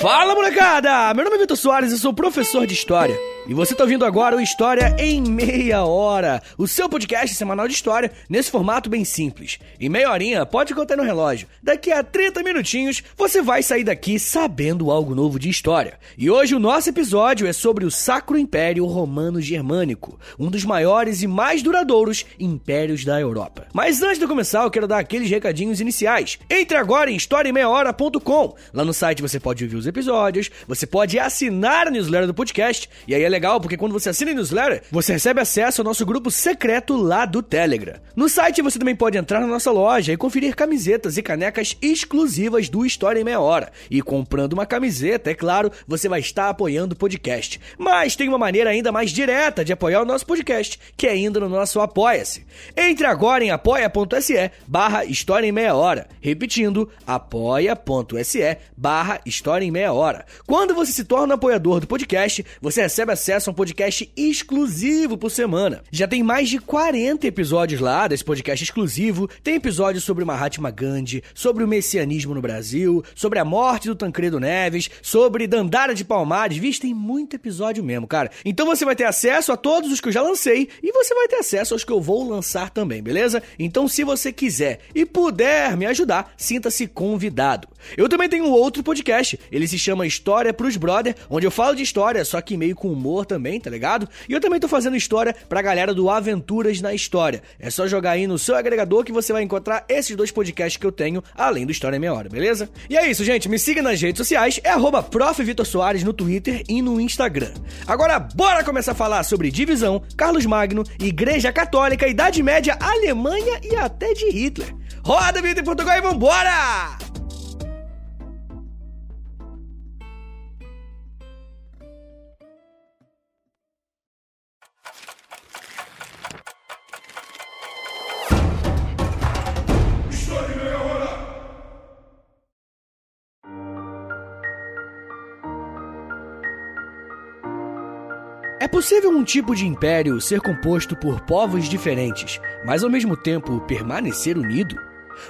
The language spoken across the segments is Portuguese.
Fala molecada! Meu nome é Vitor Soares e sou professor de História. E você está ouvindo agora o História em Meia Hora, o seu podcast semanal de história nesse formato bem simples. Em meia horinha, pode contar no relógio. Daqui a 30 minutinhos, você vai sair daqui sabendo algo novo de história. E hoje o nosso episódio é sobre o Sacro Império Romano Germânico, um dos maiores e mais duradouros impérios da Europa. Mas antes de começar, eu quero dar aqueles recadinhos iniciais. Entre agora em historiaemmeiahora.com. Lá no site você pode ouvir os episódios, você pode assinar a newsletter do podcast, e aí é legal porque quando você assina a newsletter, você recebe acesso ao nosso grupo secreto lá do Telegram. No site você também pode entrar na nossa loja e conferir camisetas e canecas exclusivas do História em Meia Hora. E comprando uma camiseta, é claro, você vai estar apoiando o podcast. Mas tem uma maneira ainda mais direta de apoiar o nosso podcast, que é indo no nosso Apoia-se. Entre agora em apoia.se barra História em Meia Hora. Repetindo, apoia.se barra História em Meia Hora. Quando você se torna apoiador do podcast, você recebe acesso a um podcast exclusivo por semana. Já tem mais de 40 episódios lá desse podcast exclusivo. Tem episódios sobre Mahatma Gandhi, sobre o messianismo no Brasil, sobre a morte do Tancredo Neves, sobre Dandara de Palmares. Vixe, tem muito episódio mesmo, cara. Então você vai ter acesso a todos os que eu já lancei e você vai ter acesso aos que eu vou lançar também, beleza? Então se você quiser e puder me ajudar, sinta-se convidado. Eu também tenho outro podcast, ele se chama História pros Brother, onde eu falo de história, só que meio com humor também, tá ligado? E eu também tô fazendo história pra galera do Aventuras na História. É só jogar aí no seu agregador que você vai encontrar esses dois podcasts que eu tenho, além do História em Meia Hora, beleza? E é isso, gente. Me siga nas redes sociais, é arroba no Twitter e no Instagram. Agora, bora começar a falar sobre divisão, Carlos Magno, Igreja Católica, Idade Média, Alemanha e até de Hitler. Roda, vida em Portugal e vambora! Possível um tipo de império ser composto por povos diferentes, mas ao mesmo tempo permanecer unido?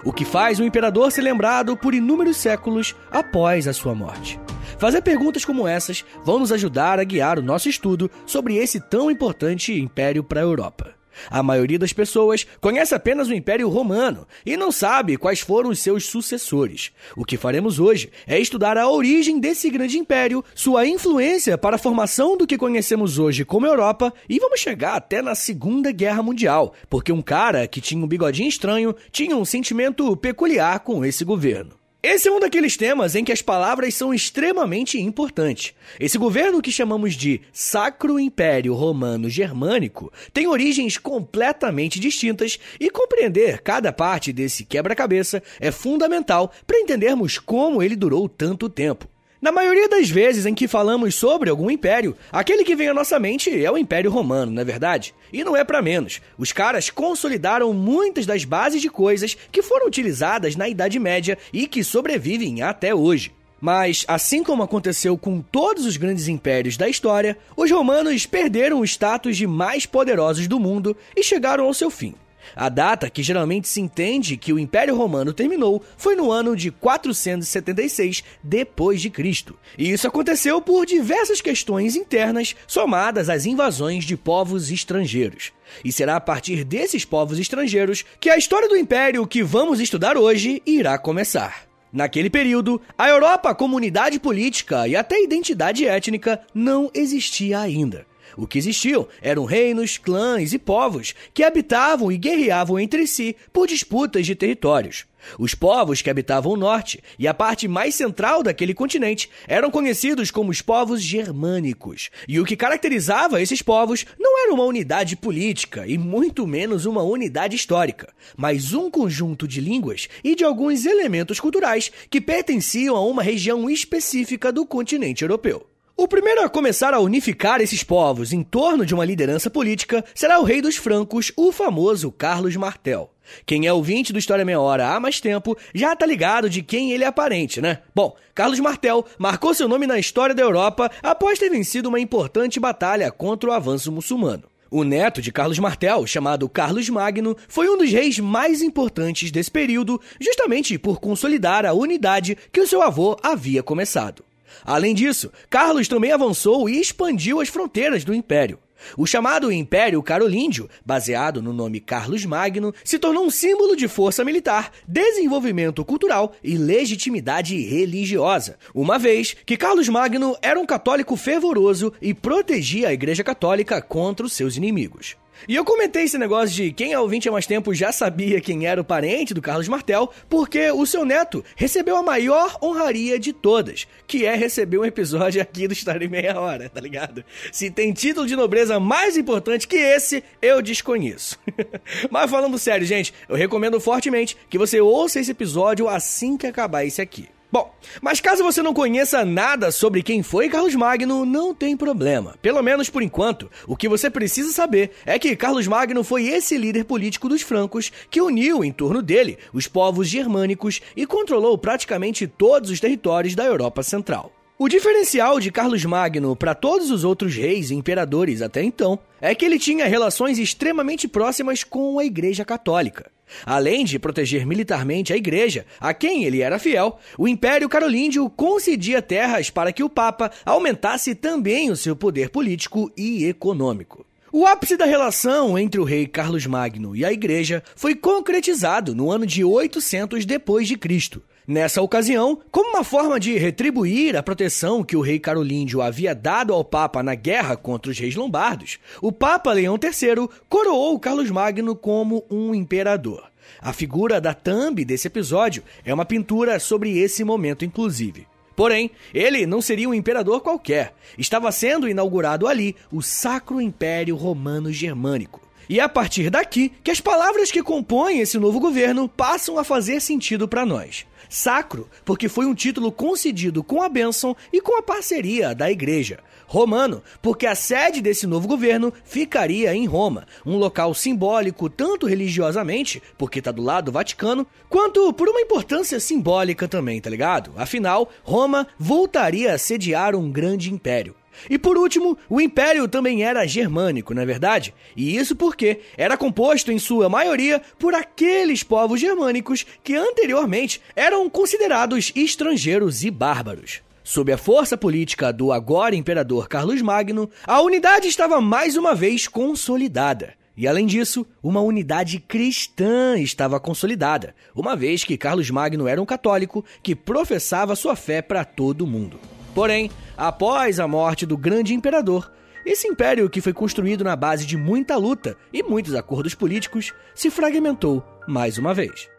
O que faz o imperador ser lembrado por inúmeros séculos após a sua morte. Fazer perguntas como essas vão nos ajudar a guiar o nosso estudo sobre esse tão importante império para a Europa. A maioria das pessoas conhece apenas o Império Romano e não sabe quais foram os seus sucessores. O que faremos hoje é estudar a origem desse grande império, sua influência para a formação do que conhecemos hoje como Europa e vamos chegar até na Segunda Guerra Mundial, porque um cara que tinha um bigodinho estranho tinha um sentimento peculiar com esse governo. Esse é um daqueles temas em que as palavras são extremamente importantes. Esse governo que chamamos de Sacro Império Romano Germânico tem origens completamente distintas e compreender cada parte desse quebra-cabeça é fundamental para entendermos como ele durou tanto tempo. Na maioria das vezes em que falamos sobre algum império, aquele que vem à nossa mente é o Império Romano, não é verdade? E não é para menos. Os caras consolidaram muitas das bases de coisas que foram utilizadas na Idade Média e que sobrevivem até hoje. Mas, assim como aconteceu com todos os grandes impérios da história, os romanos perderam o status de mais poderosos do mundo e chegaram ao seu fim. A data que geralmente se entende que o Império Romano terminou foi no ano de 476 depois de Cristo. E isso aconteceu por diversas questões internas somadas às invasões de povos estrangeiros. E será a partir desses povos estrangeiros que a história do império que vamos estudar hoje irá começar. Naquele período, a Europa, comunidade política e até identidade étnica não existia ainda. O que existiam eram reinos, clãs e povos que habitavam e guerreavam entre si por disputas de territórios. Os povos que habitavam o norte e a parte mais central daquele continente eram conhecidos como os povos germânicos. E o que caracterizava esses povos não era uma unidade política e muito menos uma unidade histórica, mas um conjunto de línguas e de alguns elementos culturais que pertenciam a uma região específica do continente europeu. O primeiro a começar a unificar esses povos em torno de uma liderança política será o rei dos francos, o famoso Carlos Martel. Quem é ouvinte do História Meia Hora há mais tempo já tá ligado de quem ele é aparente, né? Bom, Carlos Martel marcou seu nome na história da Europa após ter vencido uma importante batalha contra o avanço muçulmano. O neto de Carlos Martel, chamado Carlos Magno, foi um dos reis mais importantes desse período, justamente por consolidar a unidade que o seu avô havia começado. Além disso, Carlos também avançou e expandiu as fronteiras do império. O chamado Império Carolíndio, baseado no nome Carlos Magno, se tornou um símbolo de força militar, desenvolvimento cultural e legitimidade religiosa, uma vez que Carlos Magno era um católico fervoroso e protegia a Igreja Católica contra os seus inimigos. E eu comentei esse negócio de quem é ouvinte há mais tempo já sabia quem era o parente do Carlos Martel, porque o seu neto recebeu a maior honraria de todas, que é receber um episódio aqui do História em Meia Hora, tá ligado? Se tem título de nobreza mais importante que esse, eu desconheço. Mas falando sério, gente, eu recomendo fortemente que você ouça esse episódio assim que acabar esse aqui. Bom, mas caso você não conheça nada sobre quem foi Carlos Magno, não tem problema. Pelo menos por enquanto, o que você precisa saber é que Carlos Magno foi esse líder político dos francos que uniu em torno dele os povos germânicos e controlou praticamente todos os territórios da Europa Central. O diferencial de Carlos Magno para todos os outros reis e imperadores até então é que ele tinha relações extremamente próximas com a Igreja Católica. Além de proteger militarmente a igreja, a quem ele era fiel, o Império Carolíndio concedia terras para que o Papa aumentasse também o seu poder político e econômico. O ápice da relação entre o rei Carlos Magno e a igreja foi concretizado no ano de 800 depois de Cristo. Nessa ocasião, como uma forma de retribuir a proteção que o rei Carolíndio havia dado ao Papa na guerra contra os reis lombardos, o Papa Leão III coroou Carlos Magno como um imperador. A figura da thumb desse episódio é uma pintura sobre esse momento, inclusive. Porém, ele não seria um imperador qualquer. Estava sendo inaugurado ali o Sacro Império Romano Germânico. E é a partir daqui que as palavras que compõem esse novo governo passam a fazer sentido para nós. Sacro, porque foi um título concedido com a bênção e com a parceria da igreja. Romano, porque a sede desse novo governo ficaria em Roma, um local simbólico tanto religiosamente, porque tá do lado do Vaticano, quanto por uma importância simbólica também, tá ligado? Afinal, Roma voltaria a sediar um grande império. E por último, o império também era germânico, não é verdade? E isso porque era composto em sua maioria por aqueles povos germânicos que anteriormente eram considerados estrangeiros e bárbaros. Sob a força política do agora imperador Carlos Magno, a unidade estava mais uma vez consolidada. E além disso, uma unidade cristã estava consolidada, uma vez que Carlos Magno era um católico que professava sua fé para todo mundo. Porém, após a morte do grande imperador, esse império, que foi construído na base de muita luta e muitos acordos políticos, se fragmentou mais uma vez.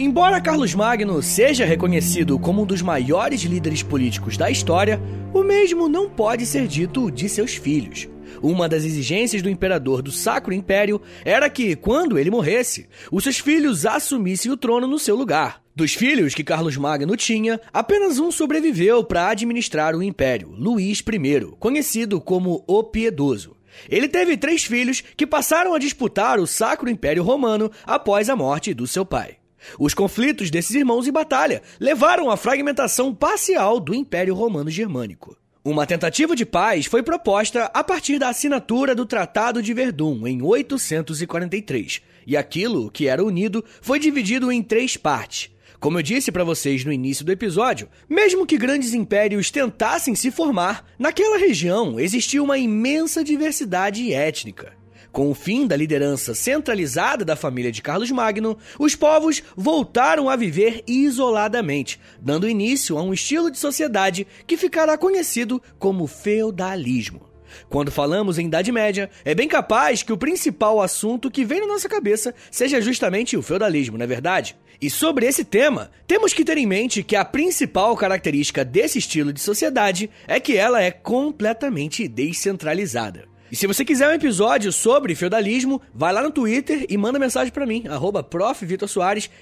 Embora Carlos Magno seja reconhecido como um dos maiores líderes políticos da história, o mesmo não pode ser dito de seus filhos. Uma das exigências do imperador do Sacro Império era que, quando ele morresse, os seus filhos assumissem o trono no seu lugar. Dos filhos que Carlos Magno tinha, apenas um sobreviveu para administrar o império, Luís I, conhecido como o Piedoso. Ele teve três filhos que passaram a disputar o Sacro Império Romano após a morte do seu pai. Os conflitos desses irmãos em batalha levaram à fragmentação parcial do Império Romano Germânico. Uma tentativa de paz foi proposta a partir da assinatura do Tratado de Verdun em 843, e aquilo que era unido foi dividido em três partes. Como eu disse para vocês no início do episódio, mesmo que grandes impérios tentassem se formar, naquela região existia uma imensa diversidade étnica. Com o fim da liderança centralizada da família de Carlos Magno, os povos voltaram a viver isoladamente, dando início a um estilo de sociedade que ficará conhecido como feudalismo. Quando falamos em Idade Média, é bem capaz que o principal assunto que vem na nossa cabeça seja justamente o feudalismo, não é verdade? E sobre esse tema, temos que ter em mente que a principal característica desse estilo de sociedade é que ela é completamente descentralizada. E se você quiser um episódio sobre feudalismo, vai lá no Twitter e manda mensagem para mim, arroba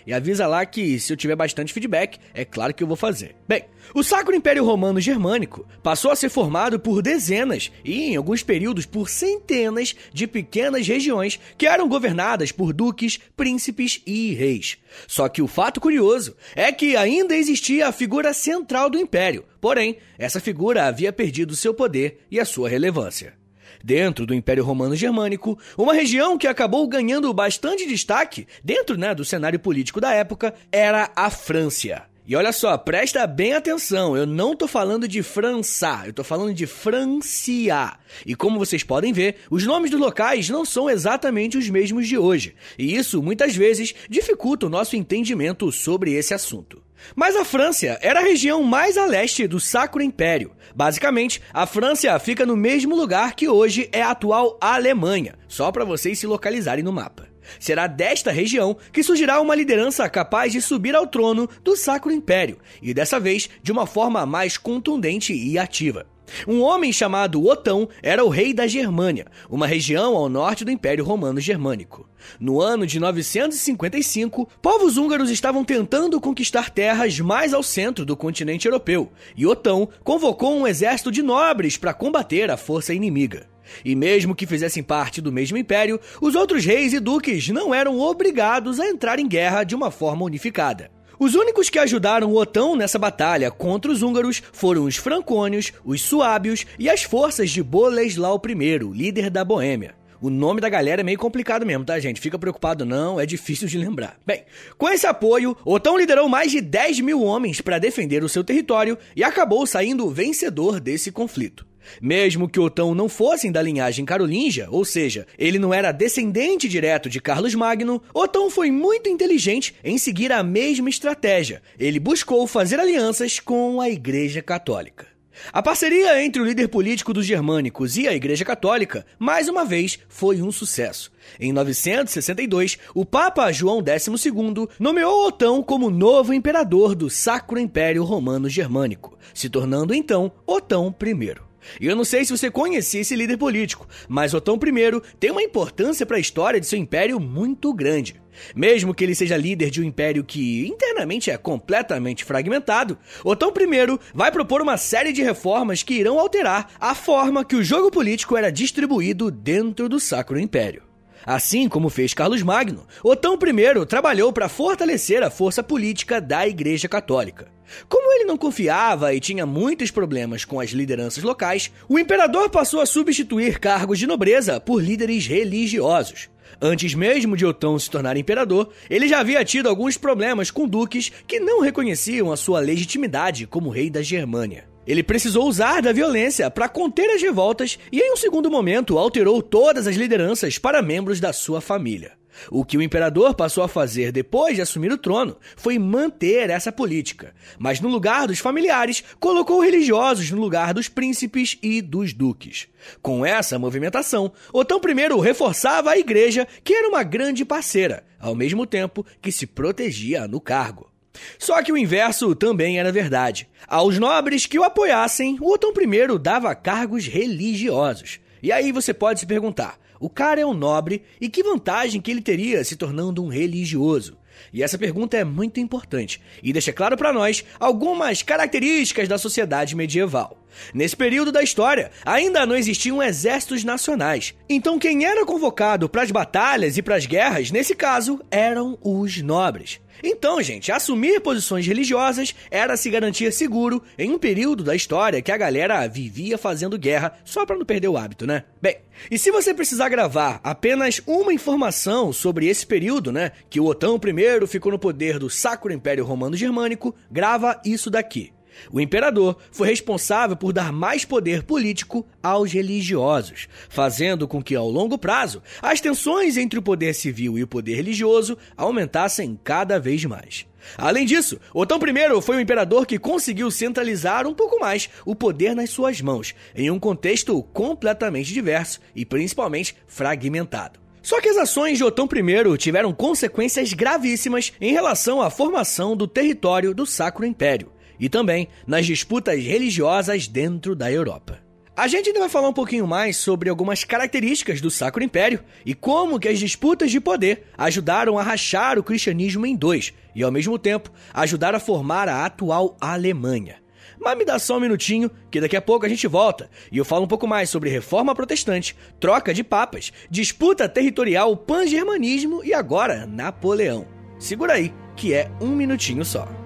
e avisa lá que se eu tiver bastante feedback, é claro que eu vou fazer. Bem, o Sacro Império Romano Germânico passou a ser formado por dezenas e, em alguns períodos, por centenas de pequenas regiões que eram governadas por duques, príncipes e reis. Só que o fato curioso é que ainda existia a figura central do império, porém, essa figura havia perdido seu poder e a sua relevância. Dentro do Império Romano Germânico, uma região que acabou ganhando bastante destaque dentro né, do cenário político da época era a França. E olha só, presta bem atenção, eu não tô falando de França, eu tô falando de Francia. E como vocês podem ver, os nomes dos locais não são exatamente os mesmos de hoje, e isso muitas vezes dificulta o nosso entendimento sobre esse assunto. Mas a França era a região mais a leste do Sacro Império. Basicamente, a França fica no mesmo lugar que hoje é a atual Alemanha, só para vocês se localizarem no mapa. Será desta região que surgirá uma liderança capaz de subir ao trono do Sacro Império, e dessa vez de uma forma mais contundente e ativa. Um homem chamado Otão era o rei da Germânia, uma região ao norte do Império Romano Germânico. No ano de 955, povos húngaros estavam tentando conquistar terras mais ao centro do continente europeu, e Otão convocou um exército de nobres para combater a força inimiga. E mesmo que fizessem parte do mesmo império, os outros reis e duques não eram obrigados a entrar em guerra de uma forma unificada. Os únicos que ajudaram Otão nessa batalha contra os húngaros foram os francônios, os suábios e as forças de Boleslau I, líder da Boêmia. O nome da galera é meio complicado mesmo, tá, gente? Fica preocupado não, é difícil de lembrar. Bem, com esse apoio, Otão liderou mais de 10 mil homens para defender o seu território e acabou saindo vencedor desse conflito. Mesmo que Otão não fosse da linhagem carolíngia, ou seja, ele não era descendente direto de Carlos Magno, Otão foi muito inteligente em seguir a mesma estratégia. Ele buscou fazer alianças com a Igreja Católica. A parceria entre o líder político dos germânicos e a Igreja Católica, mais uma vez, foi um sucesso. Em 962, o Papa João XII nomeou Otão como novo imperador do Sacro Império Romano Germânico, se tornando então Otão I. E eu não sei se você conhecia esse líder político, mas Otão I tem uma importância para a história de seu império muito grande. Mesmo que ele seja líder de um império que internamente é completamente fragmentado, Otão I vai propor uma série de reformas que irão alterar a forma que o jogo político era distribuído dentro do Sacro Império. Assim como fez Carlos Magno, Otão I trabalhou para fortalecer a força política da Igreja Católica. Como ele não confiava e tinha muitos problemas com as lideranças locais, o imperador passou a substituir cargos de nobreza por líderes religiosos. Antes mesmo de Otão se tornar imperador, ele já havia tido alguns problemas com duques que não reconheciam a sua legitimidade como rei da Germânia. Ele precisou usar da violência para conter as revoltas e, em um segundo momento, alterou todas as lideranças para membros da sua família. O que o imperador passou a fazer depois de assumir o trono foi manter essa política, mas no lugar dos familiares, colocou religiosos no lugar dos príncipes e dos duques. Com essa movimentação, Otão I reforçava a igreja, que era uma grande parceira, ao mesmo tempo que se protegia no cargo. Só que o inverso também era verdade. Aos nobres que o apoiassem, o Otão I dava cargos religiosos. E aí você pode se perguntar: o cara é um nobre e que vantagem que ele teria se tornando um religioso? E essa pergunta é muito importante e deixa claro para nós algumas características da sociedade medieval. Nesse período da história, ainda não existiam exércitos nacionais. Então, quem era convocado para as batalhas e para as guerras, nesse caso, eram os nobres. Então, gente, assumir posições religiosas era se garantir seguro em um período da história que a galera vivia fazendo guerra só para não perder o hábito, né? Bem, e se você precisar gravar apenas uma informação sobre esse período, né, que o Otão I ficou no poder do Sacro Império Romano Germânico, grava isso daqui. O imperador foi responsável por dar mais poder político aos religiosos, fazendo com que, ao longo prazo, as tensões entre o poder civil e o poder religioso aumentassem cada vez mais. Além disso, Otão I foi um imperador que conseguiu centralizar um pouco mais o poder nas suas mãos, em um contexto completamente diverso e principalmente fragmentado. Só que as ações de Otão I tiveram consequências gravíssimas em relação à formação do território do Sacro Império e também nas disputas religiosas dentro da Europa. A gente ainda vai falar um pouquinho mais sobre algumas características do Sacro Império e como que as disputas de poder ajudaram a rachar o cristianismo em dois e, ao mesmo tempo, ajudaram a formar a atual Alemanha. Mas me dá só um minutinho, que daqui a pouco a gente volta e eu falo um pouco mais sobre reforma protestante, troca de papas, disputa territorial, pan-germanismo e agora Napoleão. Segura aí, que é um minutinho só.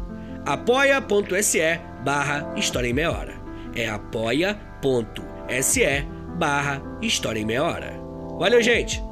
apoia.se barra História em Meia Hora. É apoia.se barra História em Meia Hora. Valeu, gente!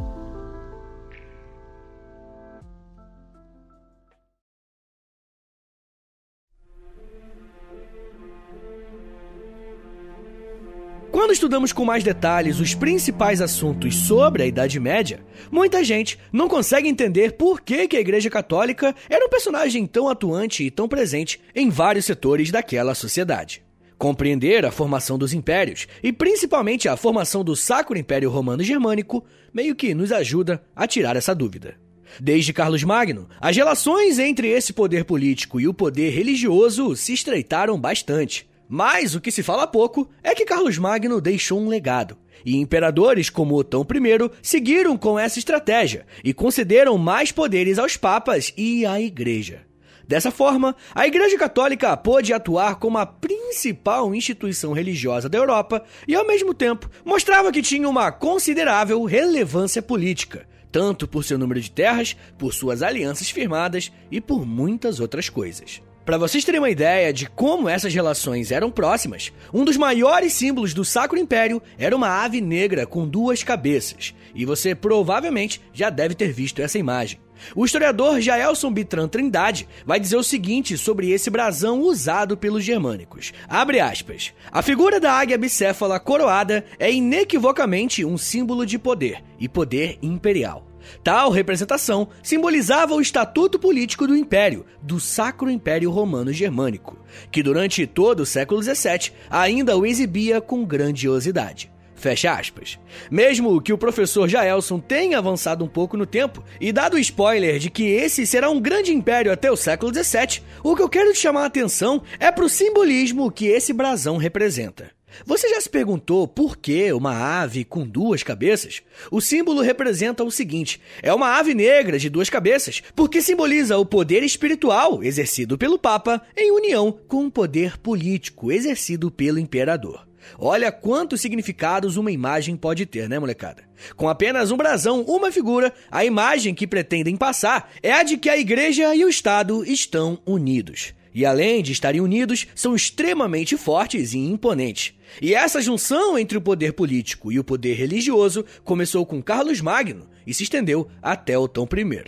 Quando estudamos com mais detalhes os principais assuntos sobre a Idade Média, muita gente não consegue entender por que, que a Igreja Católica era um personagem tão atuante e tão presente em vários setores daquela sociedade. Compreender a formação dos impérios e principalmente a formação do Sacro Império Romano Germânico meio que nos ajuda a tirar essa dúvida. Desde Carlos Magno, as relações entre esse poder político e o poder religioso se estreitaram bastante. Mas o que se fala pouco é que Carlos Magno deixou um legado. E imperadores como Otão I seguiram com essa estratégia e concederam mais poderes aos papas e à igreja. Dessa forma, a Igreja Católica pôde atuar como a principal instituição religiosa da Europa e, ao mesmo tempo, mostrava que tinha uma considerável relevância política, tanto por seu número de terras, por suas alianças firmadas e por muitas outras coisas. Para vocês terem uma ideia de como essas relações eram próximas, um dos maiores símbolos do Sacro Império era uma ave negra com duas cabeças, e você provavelmente já deve ter visto essa imagem. O historiador Jaelson Bitran Trindade vai dizer o seguinte sobre esse brasão usado pelos germânicos. Abre aspas. A figura da águia bicéfala coroada é inequivocamente um símbolo de poder, e poder imperial. Tal representação simbolizava o estatuto político do Império, do Sacro Império Romano Germânico, que durante todo o século XVII ainda o exibia com grandiosidade. Fecha aspas. Mesmo que o professor Jaelson tenha avançado um pouco no tempo e dado o spoiler de que esse será um grande império até o século XVII, o que eu quero chamar a atenção é para o simbolismo que esse brasão representa. Você já se perguntou por que uma ave com duas cabeças? O símbolo representa o seguinte: é uma ave negra de duas cabeças, porque simboliza o poder espiritual exercido pelo Papa em união com o poder político exercido pelo imperador. Olha quantos significados uma imagem pode ter, né, molecada? Com apenas um brasão, uma figura, a imagem que pretendem passar é a de que a igreja e o Estado estão unidos. E além de estarem unidos, são extremamente fortes e imponentes. E essa junção entre o poder político e o poder religioso começou com Carlos Magno e se estendeu até Otão I.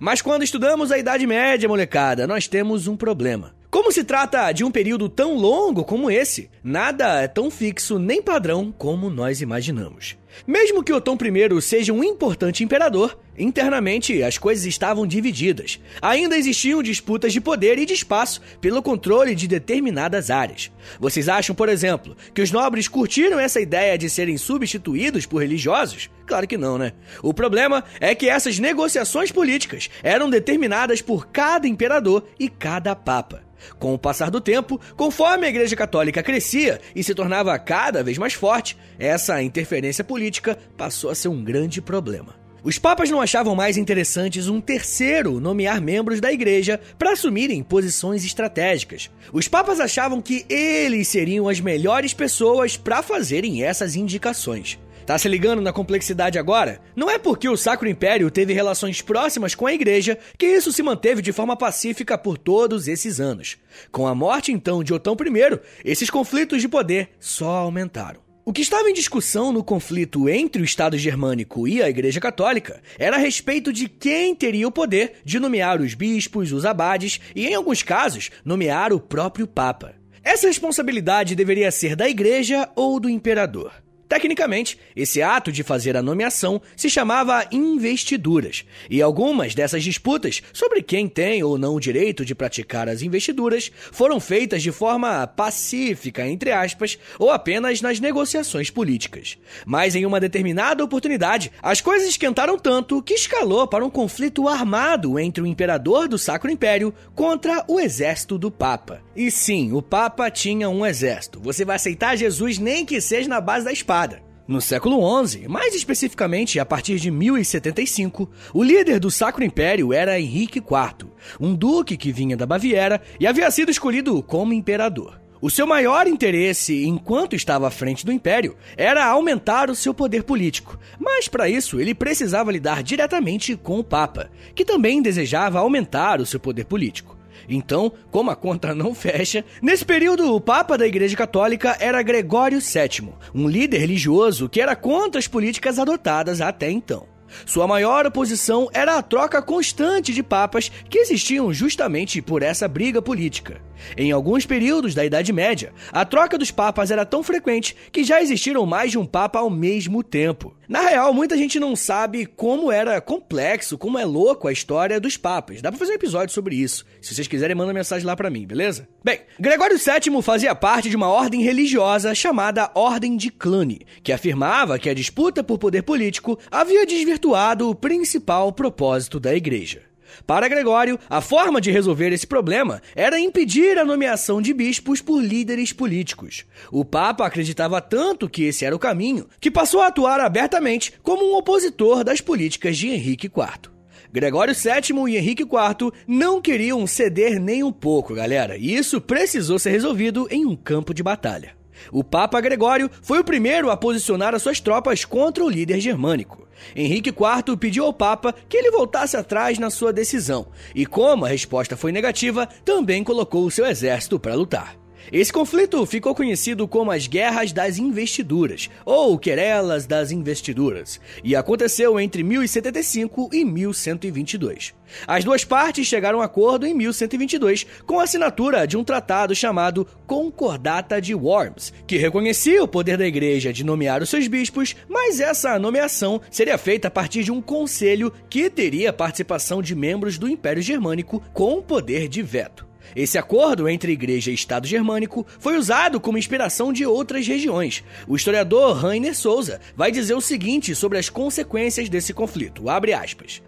Mas quando estudamos a Idade Média, molecada, nós temos um problema. Como se trata de um período tão longo como esse, nada é tão fixo nem padrão como nós imaginamos. Mesmo que Otão I seja um importante imperador, Internamente, as coisas estavam divididas. Ainda existiam disputas de poder e de espaço pelo controle de determinadas áreas. Vocês acham, por exemplo, que os nobres curtiram essa ideia de serem substituídos por religiosos? Claro que não, né? O problema é que essas negociações políticas eram determinadas por cada imperador e cada papa. Com o passar do tempo, conforme a Igreja Católica crescia e se tornava cada vez mais forte, essa interferência política passou a ser um grande problema. Os papas não achavam mais interessantes um terceiro nomear membros da igreja para assumirem posições estratégicas. Os papas achavam que eles seriam as melhores pessoas para fazerem essas indicações. Tá se ligando na complexidade agora? Não é porque o Sacro Império teve relações próximas com a igreja que isso se manteve de forma pacífica por todos esses anos. Com a morte então de Otão I, esses conflitos de poder só aumentaram. O que estava em discussão no conflito entre o Estado germânico e a Igreja Católica era a respeito de quem teria o poder de nomear os bispos, os abades e, em alguns casos, nomear o próprio Papa. Essa responsabilidade deveria ser da Igreja ou do imperador. Tecnicamente, esse ato de fazer a nomeação se chamava investiduras, e algumas dessas disputas sobre quem tem ou não o direito de praticar as investiduras foram feitas de forma pacífica, entre aspas, ou apenas nas negociações políticas. Mas em uma determinada oportunidade, as coisas esquentaram tanto que escalou para um conflito armado entre o imperador do Sacro Império contra o exército do Papa. E sim, o Papa tinha um exército. Você vai aceitar Jesus nem que seja na base da espada espada. No século XI, mais especificamente a partir de 1075, o líder do Sacro Império era Henrique IV, um duque que vinha da Baviera e havia sido escolhido como imperador. O seu maior interesse, enquanto estava à frente do império, era aumentar o seu poder político, mas para isso ele precisava lidar diretamente com o Papa, que também desejava aumentar o seu poder político. Então, como a conta não fecha, nesse período o Papa da Igreja Católica era Gregório VII, um líder religioso que era contra as políticas adotadas até então. Sua maior oposição era a troca constante de papas que existiam justamente por essa briga política. Em alguns períodos da Idade Média, a troca dos papas era tão frequente que já existiram mais de um papa ao mesmo tempo. Na real, muita gente não sabe como era complexo, como é louco a história dos papas. Dá pra fazer um episódio sobre isso. Se vocês quiserem, manda mensagem lá para mim, beleza? Bem, Gregório VII fazia parte de uma ordem religiosa chamada Ordem de Cluny, que afirmava que a disputa por poder político havia desvirtuado o principal propósito da igreja. Para Gregório, a forma de resolver esse problema era impedir a nomeação de bispos por líderes políticos. O Papa acreditava tanto que esse era o caminho que passou a atuar abertamente como um opositor das políticas de Henrique IV. Gregório VII e Henrique IV não queriam ceder nem um pouco, galera, e isso precisou ser resolvido em um campo de batalha. O Papa Gregório foi o primeiro a posicionar as suas tropas contra o líder germânico. Henrique IV pediu ao Papa que ele voltasse atrás na sua decisão, e como a resposta foi negativa, também colocou o seu exército para lutar. Esse conflito ficou conhecido como as Guerras das Investiduras, ou Querelas das Investiduras, e aconteceu entre 1075 e 1122. As duas partes chegaram a acordo em 1122 com a assinatura de um tratado chamado Concordata de Worms, que reconhecia o poder da igreja de nomear os seus bispos, mas essa nomeação seria feita a partir de um conselho que teria participação de membros do Império Germânico com poder de veto. Esse acordo entre igreja e Estado germânico foi usado como inspiração de outras regiões. O historiador Rainer Souza vai dizer o seguinte sobre as consequências desse conflito.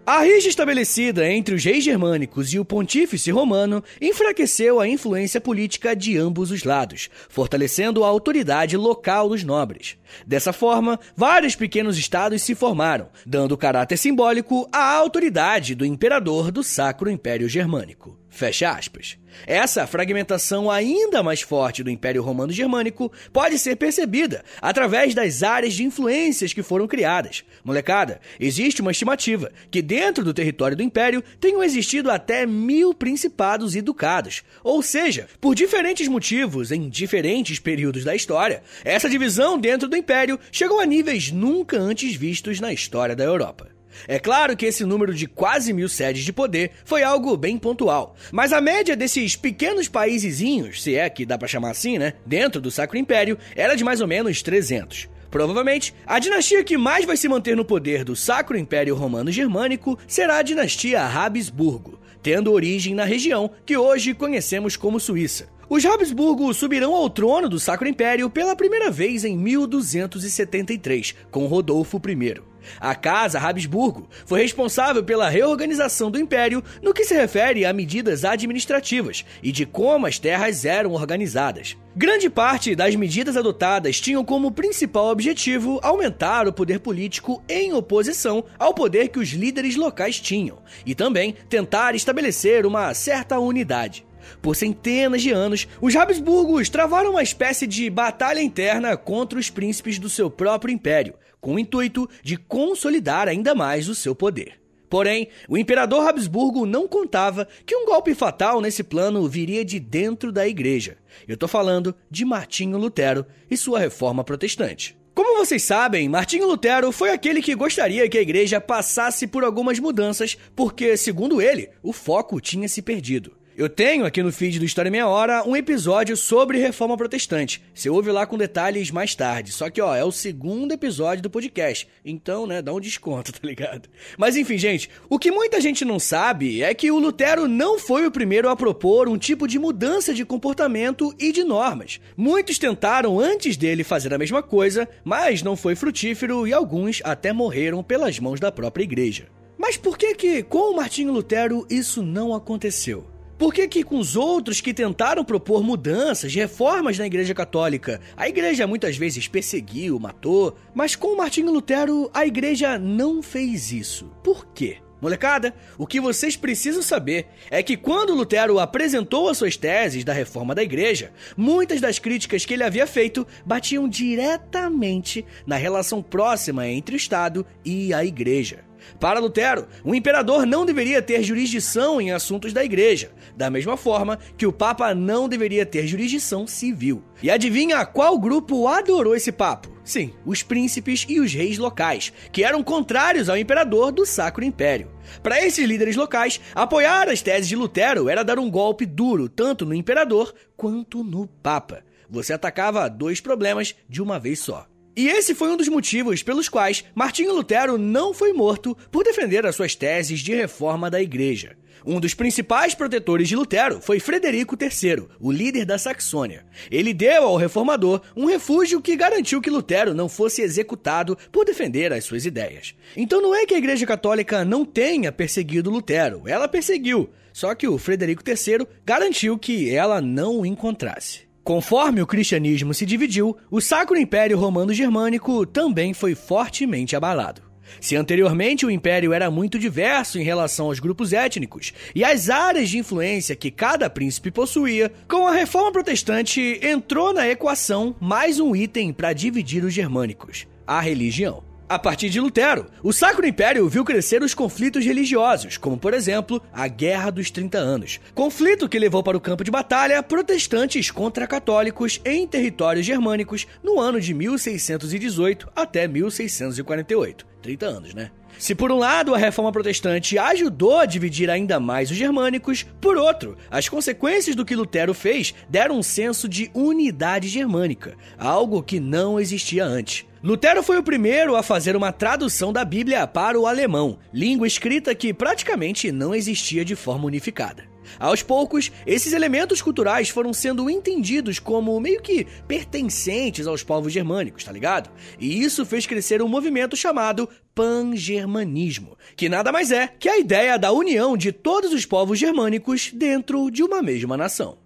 A rixa estabelecida entre os reis germânicos e o pontífice romano enfraqueceu a influência política de ambos os lados, fortalecendo a autoridade local dos nobres. Dessa forma, vários pequenos estados se formaram, dando caráter simbólico à autoridade do imperador do Sacro Império Germânico. Fecha aspas. Essa fragmentação ainda mais forte do Império Romano Germânico pode ser percebida através das áreas de influências que foram criadas. Molecada, existe uma estimativa que dentro do território do Império tenham existido até mil principados e ducados. Ou seja, por diferentes motivos, em diferentes períodos da história, essa divisão dentro do Império chegou a níveis nunca antes vistos na história da Europa. É claro que esse número de quase mil sedes de poder foi algo bem pontual, mas a média desses pequenos paísezinhos, se é que dá para chamar assim, né, dentro do Sacro Império, era de mais ou menos 300. Provavelmente, a dinastia que mais vai se manter no poder do Sacro Império Romano Germânico será a dinastia Habsburgo, tendo origem na região que hoje conhecemos como Suíça. Os Habsburgo subirão ao trono do Sacro Império pela primeira vez em 1273, com Rodolfo I. A Casa Habsburgo foi responsável pela reorganização do império no que se refere a medidas administrativas e de como as terras eram organizadas. Grande parte das medidas adotadas tinham como principal objetivo aumentar o poder político em oposição ao poder que os líderes locais tinham, e também tentar estabelecer uma certa unidade. Por centenas de anos, os Habsburgos travaram uma espécie de batalha interna contra os príncipes do seu próprio império, com o intuito de consolidar ainda mais o seu poder. Porém, o imperador Habsburgo não contava que um golpe fatal nesse plano viria de dentro da igreja. Eu estou falando de Martinho Lutero e sua reforma protestante. Como vocês sabem, Martinho Lutero foi aquele que gostaria que a igreja passasse por algumas mudanças, porque, segundo ele, o foco tinha se perdido. Eu tenho aqui no feed do História Meia Hora um episódio sobre reforma protestante. Você ouve lá com detalhes mais tarde. Só que, ó, é o segundo episódio do podcast. Então, né, dá um desconto, tá ligado? Mas enfim, gente, o que muita gente não sabe é que o Lutero não foi o primeiro a propor um tipo de mudança de comportamento e de normas. Muitos tentaram antes dele fazer a mesma coisa, mas não foi frutífero e alguns até morreram pelas mãos da própria igreja. Mas por que que com o Martinho Lutero isso não aconteceu? Por que, que com os outros que tentaram propor mudanças, reformas na Igreja Católica, a Igreja muitas vezes perseguiu, matou, mas com Martinho Lutero a Igreja não fez isso? Por quê? Molecada, o que vocês precisam saber é que quando Lutero apresentou as suas teses da reforma da igreja, muitas das críticas que ele havia feito batiam diretamente na relação próxima entre o Estado e a igreja. Para Lutero, o imperador não deveria ter jurisdição em assuntos da igreja, da mesma forma que o papa não deveria ter jurisdição civil. E adivinha qual grupo adorou esse papo? Sim, os príncipes e os reis locais, que eram contrários ao imperador do Sacro Império. Para esses líderes locais, apoiar as teses de Lutero era dar um golpe duro tanto no imperador quanto no papa. Você atacava dois problemas de uma vez só. E esse foi um dos motivos pelos quais Martinho Lutero não foi morto por defender as suas teses de reforma da igreja. Um dos principais protetores de Lutero foi Frederico III, o líder da Saxônia. Ele deu ao reformador um refúgio que garantiu que Lutero não fosse executado por defender as suas ideias. Então não é que a Igreja Católica não tenha perseguido Lutero, ela perseguiu, só que o Frederico III garantiu que ela não o encontrasse. Conforme o cristianismo se dividiu, o Sacro Império Romano Germânico também foi fortemente abalado. Se anteriormente o império era muito diverso em relação aos grupos étnicos e às áreas de influência que cada príncipe possuía, com a reforma protestante entrou na equação mais um item para dividir os germânicos: a religião. A partir de Lutero, o Sacro Império viu crescer os conflitos religiosos, como por exemplo a Guerra dos 30 Anos, conflito que levou para o campo de batalha protestantes contra católicos em territórios germânicos no ano de 1618 até 1648. 30 anos, né? Se por um lado a reforma protestante ajudou a dividir ainda mais os germânicos, por outro, as consequências do que Lutero fez deram um senso de unidade germânica, algo que não existia antes. Lutero foi o primeiro a fazer uma tradução da Bíblia para o alemão, língua escrita que praticamente não existia de forma unificada. Aos poucos, esses elementos culturais foram sendo entendidos como meio que pertencentes aos povos germânicos, tá ligado? E isso fez crescer um movimento chamado pangermanismo, que nada mais é que a ideia da união de todos os povos germânicos dentro de uma mesma nação.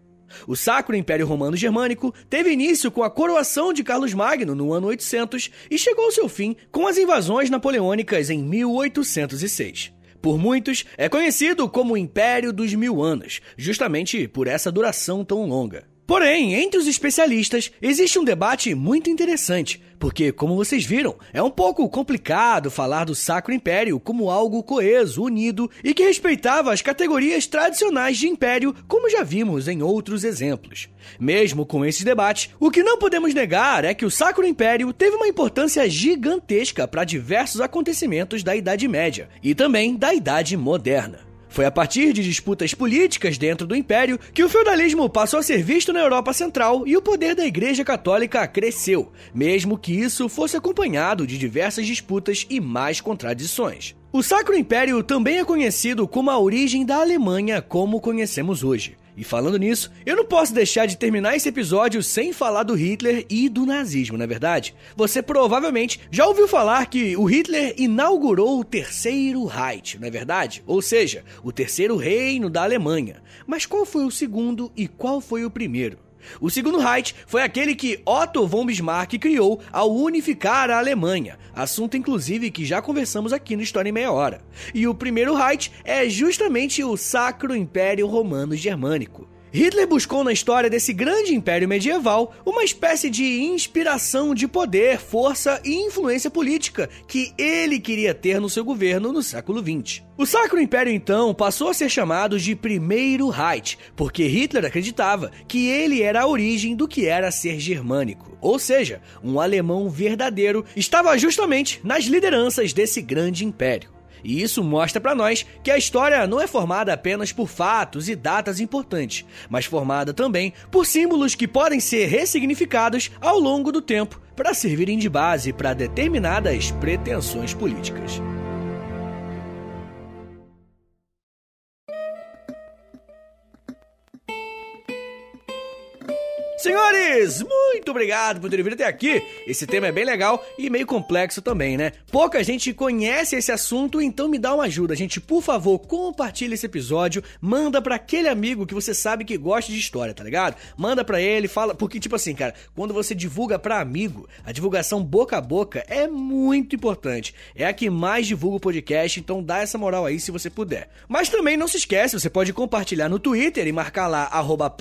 O Sacro Império Romano Germânico teve início com a coroação de Carlos Magno no ano 800 e chegou ao seu fim com as invasões napoleônicas em 1806. Por muitos, é conhecido como o Império dos Mil Anos, justamente por essa duração tão longa. Porém, entre os especialistas, existe um debate muito interessante, porque, como vocês viram, é um pouco complicado falar do Sacro Império como algo coeso, unido e que respeitava as categorias tradicionais de império, como já vimos em outros exemplos. Mesmo com esse debate, o que não podemos negar é que o Sacro Império teve uma importância gigantesca para diversos acontecimentos da Idade Média e também da Idade Moderna. Foi a partir de disputas políticas dentro do império que o feudalismo passou a ser visto na Europa Central e o poder da Igreja Católica cresceu, mesmo que isso fosse acompanhado de diversas disputas e mais contradições. O Sacro Império também é conhecido como a origem da Alemanha como conhecemos hoje. E falando nisso, eu não posso deixar de terminar esse episódio sem falar do Hitler e do nazismo, não é verdade? Você provavelmente já ouviu falar que o Hitler inaugurou o Terceiro Reich, não é verdade? Ou seja, o terceiro reino da Alemanha. Mas qual foi o segundo e qual foi o primeiro? O segundo Reich foi aquele que Otto von Bismarck criou ao unificar a Alemanha, assunto inclusive que já conversamos aqui no História em Meia Hora. E o primeiro Reich é justamente o Sacro Império Romano Germânico. Hitler buscou na história desse grande império medieval uma espécie de inspiração de poder, força e influência política que ele queria ter no seu governo no século XX. O Sacro Império então passou a ser chamado de Primeiro Reich, porque Hitler acreditava que ele era a origem do que era ser germânico, ou seja, um alemão verdadeiro estava justamente nas lideranças desse grande império. E isso mostra para nós que a história não é formada apenas por fatos e datas importantes, mas formada também por símbolos que podem ser ressignificados ao longo do tempo para servirem de base para determinadas pretensões políticas. Senhores, muito obrigado por terem vindo até aqui. Esse tema é bem legal e meio complexo também, né? Pouca gente conhece esse assunto, então me dá uma ajuda, gente. Por favor, compartilhe esse episódio, manda para aquele amigo que você sabe que gosta de história, tá ligado? Manda para ele, fala, porque tipo assim, cara, quando você divulga para amigo, a divulgação boca a boca é muito importante. É a que mais divulga o podcast, então dá essa moral aí se você puder. Mas também não se esquece, você pode compartilhar no Twitter e marcar lá arroba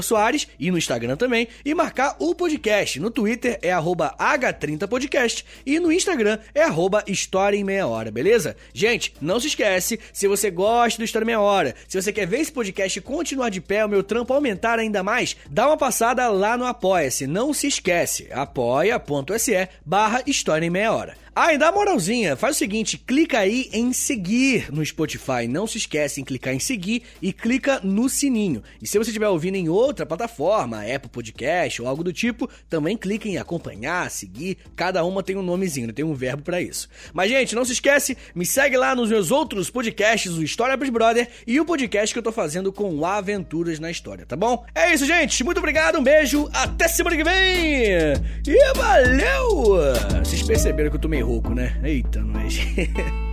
Soares e no Instagram também e marcar o podcast. No Twitter é H30podcast e no Instagram é História em Meia Hora, beleza? Gente, não se esquece, se você gosta do História em Meia Hora, se você quer ver esse podcast continuar de pé, o meu trampo aumentar ainda mais, dá uma passada lá no Apoia-se. Não se esquece, apoia.se barra História em Meia Hora. Ah, e moralzinha, faz o seguinte, clica aí em seguir no Spotify, não se esquece em clicar em seguir e clica no sininho. E se você estiver ouvindo em outra plataforma, Apple Podcast ou algo do tipo, também clica em acompanhar, seguir, cada uma tem um nomezinho, né? tem um verbo para isso. Mas gente, não se esquece, me segue lá nos meus outros podcasts, o História pros Brother e o podcast que eu tô fazendo com Aventuras na História, tá bom? É isso, gente, muito obrigado, um beijo, até semana que vem! E valeu! Vocês perceberam que eu tô meio rouco, né? Eita, nós.